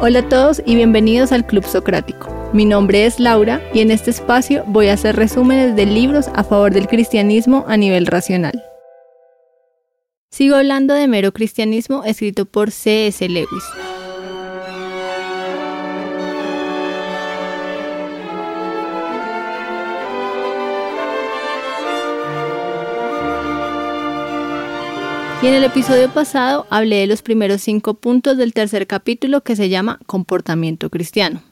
Hola a todos y bienvenidos al Club Socrático. Mi nombre es Laura y en este espacio voy a hacer resúmenes de libros a favor del cristianismo a nivel racional. Sigo hablando de Mero Cristianismo escrito por C.S. Lewis. Y en el episodio pasado hablé de los primeros cinco puntos del tercer capítulo que se llama Comportamiento Cristiano.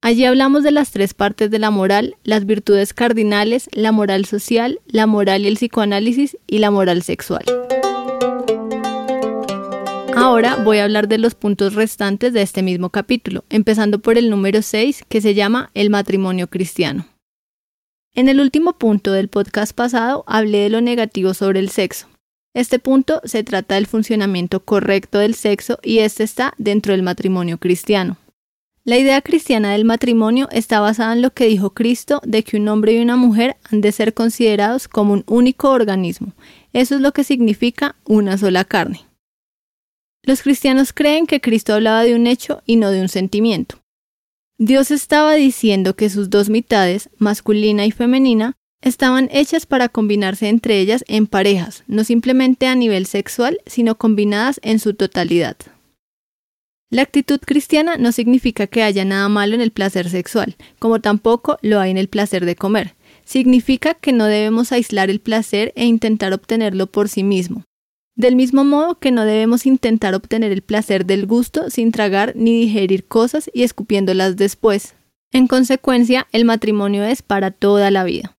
Allí hablamos de las tres partes de la moral, las virtudes cardinales, la moral social, la moral y el psicoanálisis y la moral sexual. Ahora voy a hablar de los puntos restantes de este mismo capítulo, empezando por el número 6 que se llama el matrimonio cristiano. En el último punto del podcast pasado hablé de lo negativo sobre el sexo, este punto se trata del funcionamiento correcto del sexo y este está dentro del matrimonio cristiano. La idea cristiana del matrimonio está basada en lo que dijo Cristo de que un hombre y una mujer han de ser considerados como un único organismo. Eso es lo que significa una sola carne. Los cristianos creen que Cristo hablaba de un hecho y no de un sentimiento. Dios estaba diciendo que sus dos mitades, masculina y femenina, estaban hechas para combinarse entre ellas en parejas, no simplemente a nivel sexual, sino combinadas en su totalidad. La actitud cristiana no significa que haya nada malo en el placer sexual, como tampoco lo hay en el placer de comer. Significa que no debemos aislar el placer e intentar obtenerlo por sí mismo. Del mismo modo que no debemos intentar obtener el placer del gusto sin tragar ni digerir cosas y escupiéndolas después. En consecuencia, el matrimonio es para toda la vida.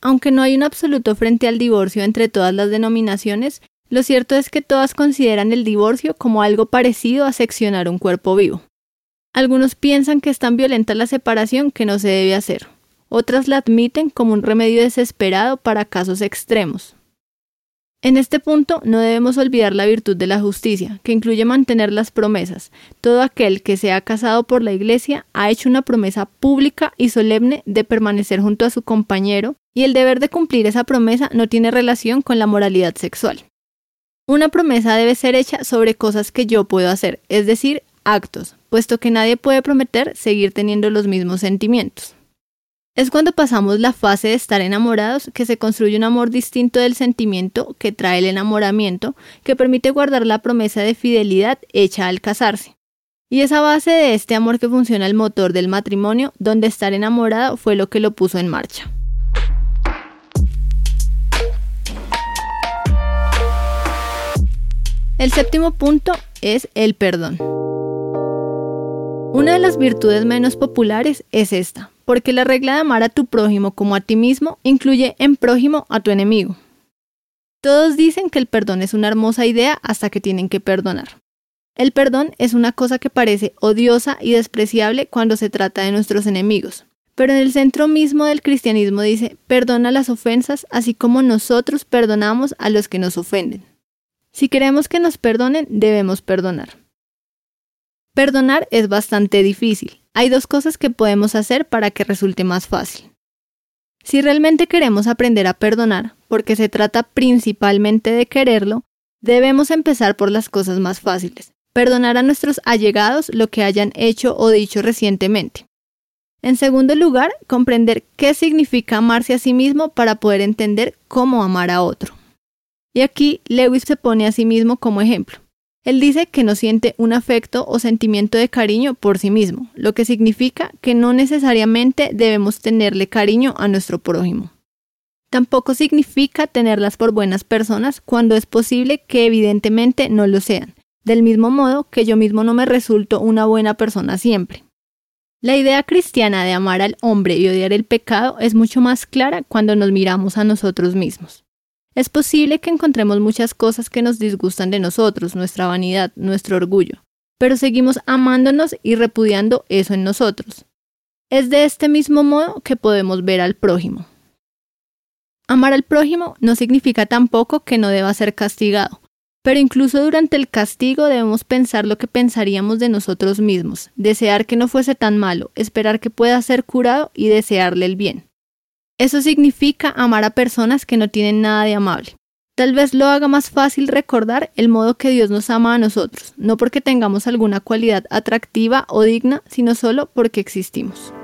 Aunque no hay un absoluto frente al divorcio entre todas las denominaciones, lo cierto es que todas consideran el divorcio como algo parecido a seccionar un cuerpo vivo. Algunos piensan que es tan violenta la separación que no se debe hacer. Otras la admiten como un remedio desesperado para casos extremos. En este punto no debemos olvidar la virtud de la justicia, que incluye mantener las promesas. Todo aquel que se ha casado por la Iglesia ha hecho una promesa pública y solemne de permanecer junto a su compañero, y el deber de cumplir esa promesa no tiene relación con la moralidad sexual. Una promesa debe ser hecha sobre cosas que yo puedo hacer, es decir, actos, puesto que nadie puede prometer seguir teniendo los mismos sentimientos. Es cuando pasamos la fase de estar enamorados que se construye un amor distinto del sentimiento que trae el enamoramiento, que permite guardar la promesa de fidelidad hecha al casarse. Y esa base de este amor que funciona el motor del matrimonio, donde estar enamorado fue lo que lo puso en marcha. El séptimo punto es el perdón. Una de las virtudes menos populares es esta, porque la regla de amar a tu prójimo como a ti mismo incluye en prójimo a tu enemigo. Todos dicen que el perdón es una hermosa idea hasta que tienen que perdonar. El perdón es una cosa que parece odiosa y despreciable cuando se trata de nuestros enemigos, pero en el centro mismo del cristianismo dice, perdona las ofensas así como nosotros perdonamos a los que nos ofenden. Si queremos que nos perdonen, debemos perdonar. Perdonar es bastante difícil. Hay dos cosas que podemos hacer para que resulte más fácil. Si realmente queremos aprender a perdonar, porque se trata principalmente de quererlo, debemos empezar por las cosas más fáciles. Perdonar a nuestros allegados lo que hayan hecho o dicho recientemente. En segundo lugar, comprender qué significa amarse a sí mismo para poder entender cómo amar a otro. Y aquí Lewis se pone a sí mismo como ejemplo. Él dice que no siente un afecto o sentimiento de cariño por sí mismo, lo que significa que no necesariamente debemos tenerle cariño a nuestro prójimo. Tampoco significa tenerlas por buenas personas cuando es posible que evidentemente no lo sean, del mismo modo que yo mismo no me resulto una buena persona siempre. La idea cristiana de amar al hombre y odiar el pecado es mucho más clara cuando nos miramos a nosotros mismos. Es posible que encontremos muchas cosas que nos disgustan de nosotros, nuestra vanidad, nuestro orgullo, pero seguimos amándonos y repudiando eso en nosotros. Es de este mismo modo que podemos ver al prójimo. Amar al prójimo no significa tampoco que no deba ser castigado, pero incluso durante el castigo debemos pensar lo que pensaríamos de nosotros mismos, desear que no fuese tan malo, esperar que pueda ser curado y desearle el bien. Eso significa amar a personas que no tienen nada de amable. Tal vez lo haga más fácil recordar el modo que Dios nos ama a nosotros, no porque tengamos alguna cualidad atractiva o digna, sino solo porque existimos.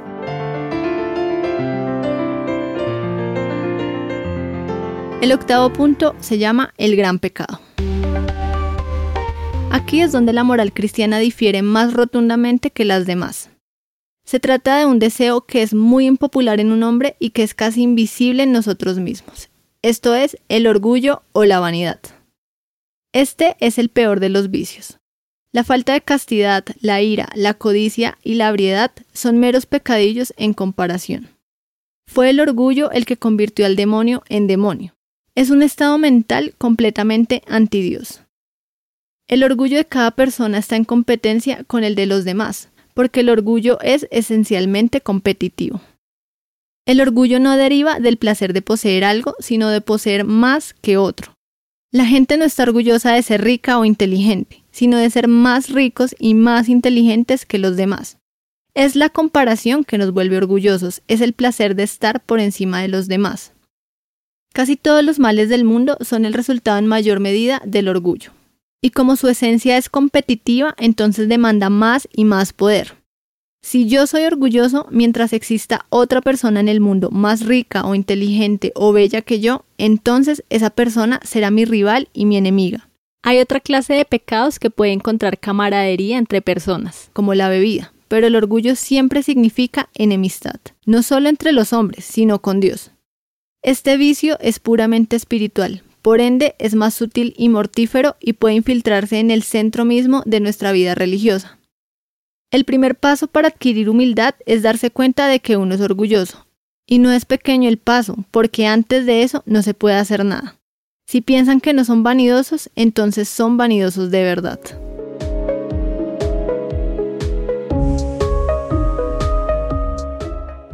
El octavo punto se llama el gran pecado. Aquí es donde la moral cristiana difiere más rotundamente que las demás. Se trata de un deseo que es muy impopular en un hombre y que es casi invisible en nosotros mismos, esto es el orgullo o la vanidad. Este es el peor de los vicios. La falta de castidad, la ira, la codicia y la abriedad son meros pecadillos en comparación. Fue el orgullo el que convirtió al demonio en demonio. Es un estado mental completamente anti Dios. El orgullo de cada persona está en competencia con el de los demás, porque el orgullo es esencialmente competitivo. El orgullo no deriva del placer de poseer algo, sino de poseer más que otro. La gente no está orgullosa de ser rica o inteligente, sino de ser más ricos y más inteligentes que los demás. Es la comparación que nos vuelve orgullosos, es el placer de estar por encima de los demás. Casi todos los males del mundo son el resultado en mayor medida del orgullo. Y como su esencia es competitiva, entonces demanda más y más poder. Si yo soy orgulloso mientras exista otra persona en el mundo más rica o inteligente o bella que yo, entonces esa persona será mi rival y mi enemiga. Hay otra clase de pecados que puede encontrar camaradería entre personas, como la bebida, pero el orgullo siempre significa enemistad, no solo entre los hombres, sino con Dios. Este vicio es puramente espiritual, por ende es más sutil y mortífero y puede infiltrarse en el centro mismo de nuestra vida religiosa. El primer paso para adquirir humildad es darse cuenta de que uno es orgulloso. Y no es pequeño el paso, porque antes de eso no se puede hacer nada. Si piensan que no son vanidosos, entonces son vanidosos de verdad.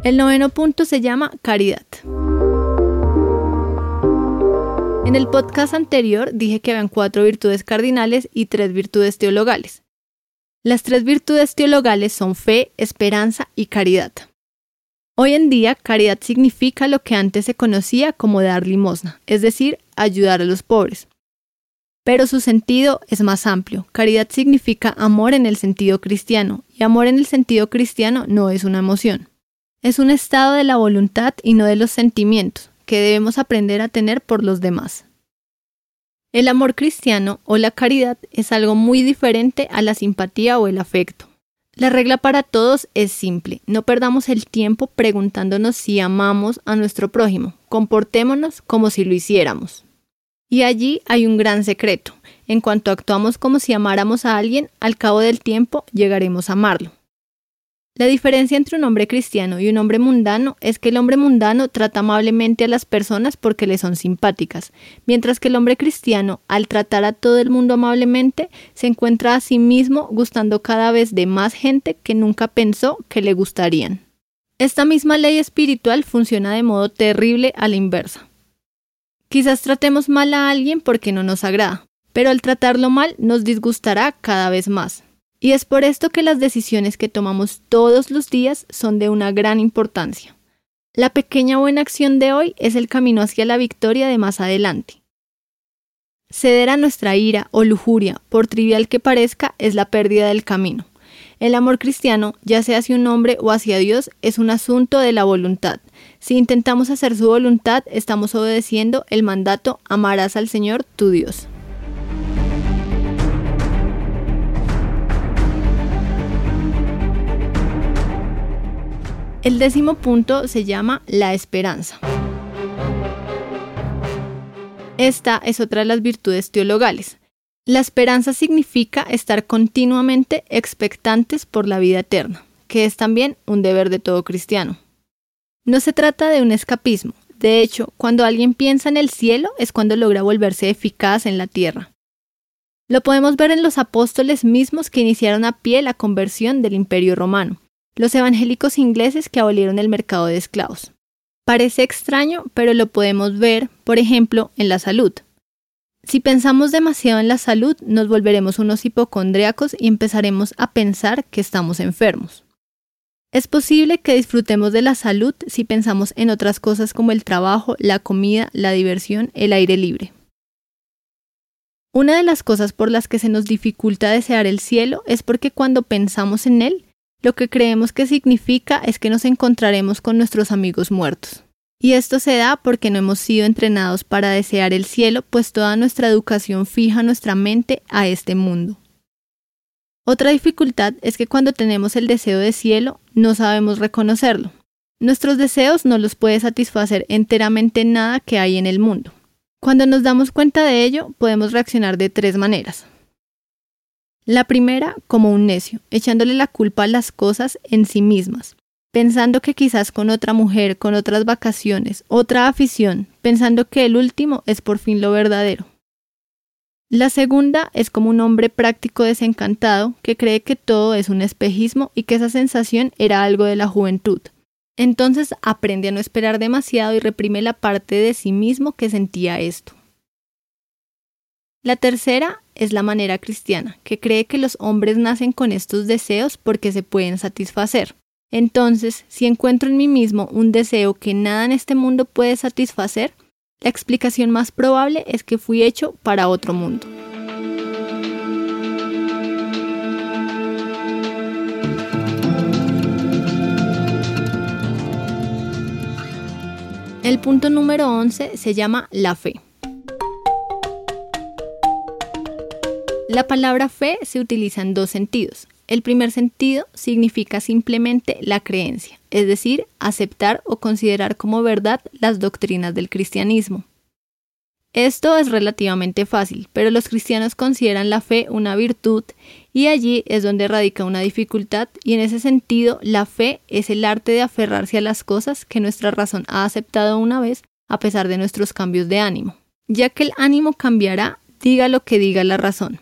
El noveno punto se llama caridad. En el podcast anterior dije que habían cuatro virtudes cardinales y tres virtudes teologales. Las tres virtudes teologales son fe, esperanza y caridad. Hoy en día, caridad significa lo que antes se conocía como dar limosna, es decir, ayudar a los pobres. Pero su sentido es más amplio. Caridad significa amor en el sentido cristiano, y amor en el sentido cristiano no es una emoción. Es un estado de la voluntad y no de los sentimientos, que debemos aprender a tener por los demás. El amor cristiano o la caridad es algo muy diferente a la simpatía o el afecto. La regla para todos es simple, no perdamos el tiempo preguntándonos si amamos a nuestro prójimo, comportémonos como si lo hiciéramos. Y allí hay un gran secreto, en cuanto actuamos como si amáramos a alguien, al cabo del tiempo llegaremos a amarlo. La diferencia entre un hombre cristiano y un hombre mundano es que el hombre mundano trata amablemente a las personas porque le son simpáticas, mientras que el hombre cristiano, al tratar a todo el mundo amablemente, se encuentra a sí mismo gustando cada vez de más gente que nunca pensó que le gustarían. Esta misma ley espiritual funciona de modo terrible a la inversa. Quizás tratemos mal a alguien porque no nos agrada, pero al tratarlo mal nos disgustará cada vez más. Y es por esto que las decisiones que tomamos todos los días son de una gran importancia. La pequeña buena acción de hoy es el camino hacia la victoria de más adelante. Ceder a nuestra ira o lujuria, por trivial que parezca, es la pérdida del camino. El amor cristiano, ya sea hacia un hombre o hacia Dios, es un asunto de la voluntad. Si intentamos hacer su voluntad, estamos obedeciendo el mandato amarás al Señor tu Dios. El décimo punto se llama la esperanza. Esta es otra de las virtudes teologales. La esperanza significa estar continuamente expectantes por la vida eterna, que es también un deber de todo cristiano. No se trata de un escapismo. De hecho, cuando alguien piensa en el cielo es cuando logra volverse eficaz en la tierra. Lo podemos ver en los apóstoles mismos que iniciaron a pie la conversión del imperio romano los evangélicos ingleses que abolieron el mercado de esclavos. Parece extraño, pero lo podemos ver, por ejemplo, en la salud. Si pensamos demasiado en la salud, nos volveremos unos hipocondriacos y empezaremos a pensar que estamos enfermos. Es posible que disfrutemos de la salud si pensamos en otras cosas como el trabajo, la comida, la diversión, el aire libre. Una de las cosas por las que se nos dificulta desear el cielo es porque cuando pensamos en él, lo que creemos que significa es que nos encontraremos con nuestros amigos muertos. Y esto se da porque no hemos sido entrenados para desear el cielo, pues toda nuestra educación fija nuestra mente a este mundo. Otra dificultad es que cuando tenemos el deseo de cielo, no sabemos reconocerlo. Nuestros deseos no los puede satisfacer enteramente nada que hay en el mundo. Cuando nos damos cuenta de ello, podemos reaccionar de tres maneras. La primera, como un necio, echándole la culpa a las cosas en sí mismas, pensando que quizás con otra mujer, con otras vacaciones, otra afición, pensando que el último es por fin lo verdadero. La segunda es como un hombre práctico desencantado que cree que todo es un espejismo y que esa sensación era algo de la juventud. Entonces aprende a no esperar demasiado y reprime la parte de sí mismo que sentía esto. La tercera es la manera cristiana, que cree que los hombres nacen con estos deseos porque se pueden satisfacer. Entonces, si encuentro en mí mismo un deseo que nada en este mundo puede satisfacer, la explicación más probable es que fui hecho para otro mundo. El punto número 11 se llama la fe. La palabra fe se utiliza en dos sentidos. El primer sentido significa simplemente la creencia, es decir, aceptar o considerar como verdad las doctrinas del cristianismo. Esto es relativamente fácil, pero los cristianos consideran la fe una virtud y allí es donde radica una dificultad y en ese sentido la fe es el arte de aferrarse a las cosas que nuestra razón ha aceptado una vez a pesar de nuestros cambios de ánimo, ya que el ánimo cambiará, diga lo que diga la razón.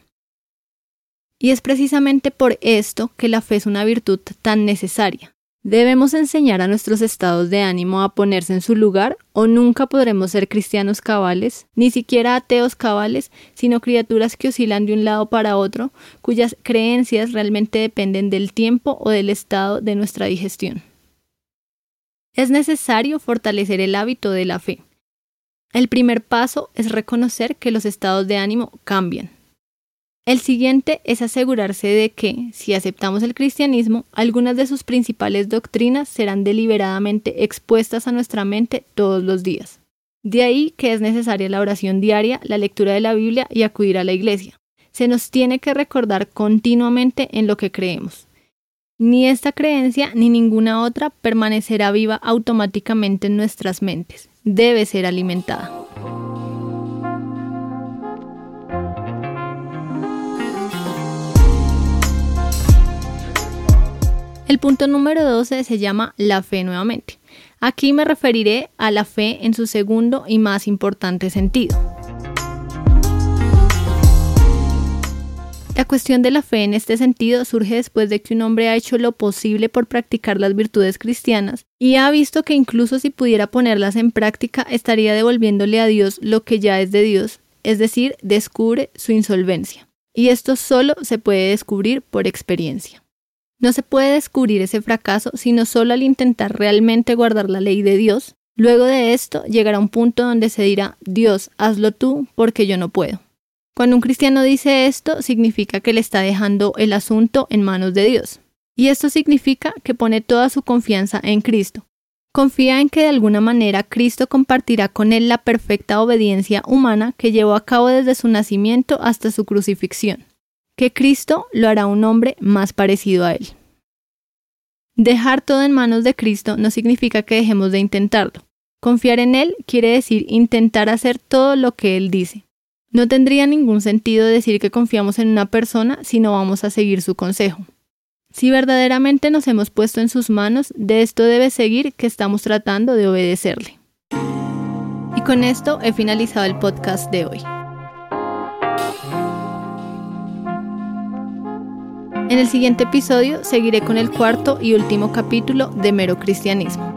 Y es precisamente por esto que la fe es una virtud tan necesaria. Debemos enseñar a nuestros estados de ánimo a ponerse en su lugar o nunca podremos ser cristianos cabales, ni siquiera ateos cabales, sino criaturas que oscilan de un lado para otro, cuyas creencias realmente dependen del tiempo o del estado de nuestra digestión. Es necesario fortalecer el hábito de la fe. El primer paso es reconocer que los estados de ánimo cambian. El siguiente es asegurarse de que, si aceptamos el cristianismo, algunas de sus principales doctrinas serán deliberadamente expuestas a nuestra mente todos los días. De ahí que es necesaria la oración diaria, la lectura de la Biblia y acudir a la iglesia. Se nos tiene que recordar continuamente en lo que creemos. Ni esta creencia ni ninguna otra permanecerá viva automáticamente en nuestras mentes. Debe ser alimentada. El punto número 12 se llama la fe nuevamente. Aquí me referiré a la fe en su segundo y más importante sentido. La cuestión de la fe en este sentido surge después de que un hombre ha hecho lo posible por practicar las virtudes cristianas y ha visto que incluso si pudiera ponerlas en práctica estaría devolviéndole a Dios lo que ya es de Dios, es decir, descubre su insolvencia. Y esto solo se puede descubrir por experiencia. No se puede descubrir ese fracaso sino solo al intentar realmente guardar la ley de Dios. Luego de esto llegará un punto donde se dirá, Dios, hazlo tú porque yo no puedo. Cuando un cristiano dice esto, significa que le está dejando el asunto en manos de Dios. Y esto significa que pone toda su confianza en Cristo. Confía en que de alguna manera Cristo compartirá con él la perfecta obediencia humana que llevó a cabo desde su nacimiento hasta su crucifixión que Cristo lo hará un hombre más parecido a Él. Dejar todo en manos de Cristo no significa que dejemos de intentarlo. Confiar en Él quiere decir intentar hacer todo lo que Él dice. No tendría ningún sentido decir que confiamos en una persona si no vamos a seguir su consejo. Si verdaderamente nos hemos puesto en sus manos, de esto debe seguir que estamos tratando de obedecerle. Y con esto he finalizado el podcast de hoy. En el siguiente episodio seguiré con el cuarto y último capítulo de Mero Cristianismo.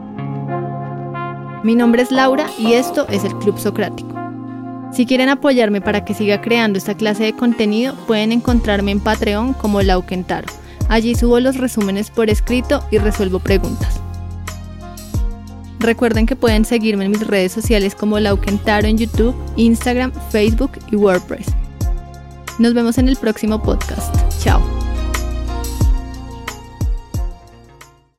Mi nombre es Laura y esto es el Club Socrático. Si quieren apoyarme para que siga creando esta clase de contenido, pueden encontrarme en Patreon como Lauquentaro. Allí subo los resúmenes por escrito y resuelvo preguntas. Recuerden que pueden seguirme en mis redes sociales como Lauquentaro en YouTube, Instagram, Facebook y WordPress. Nos vemos en el próximo podcast. Chao.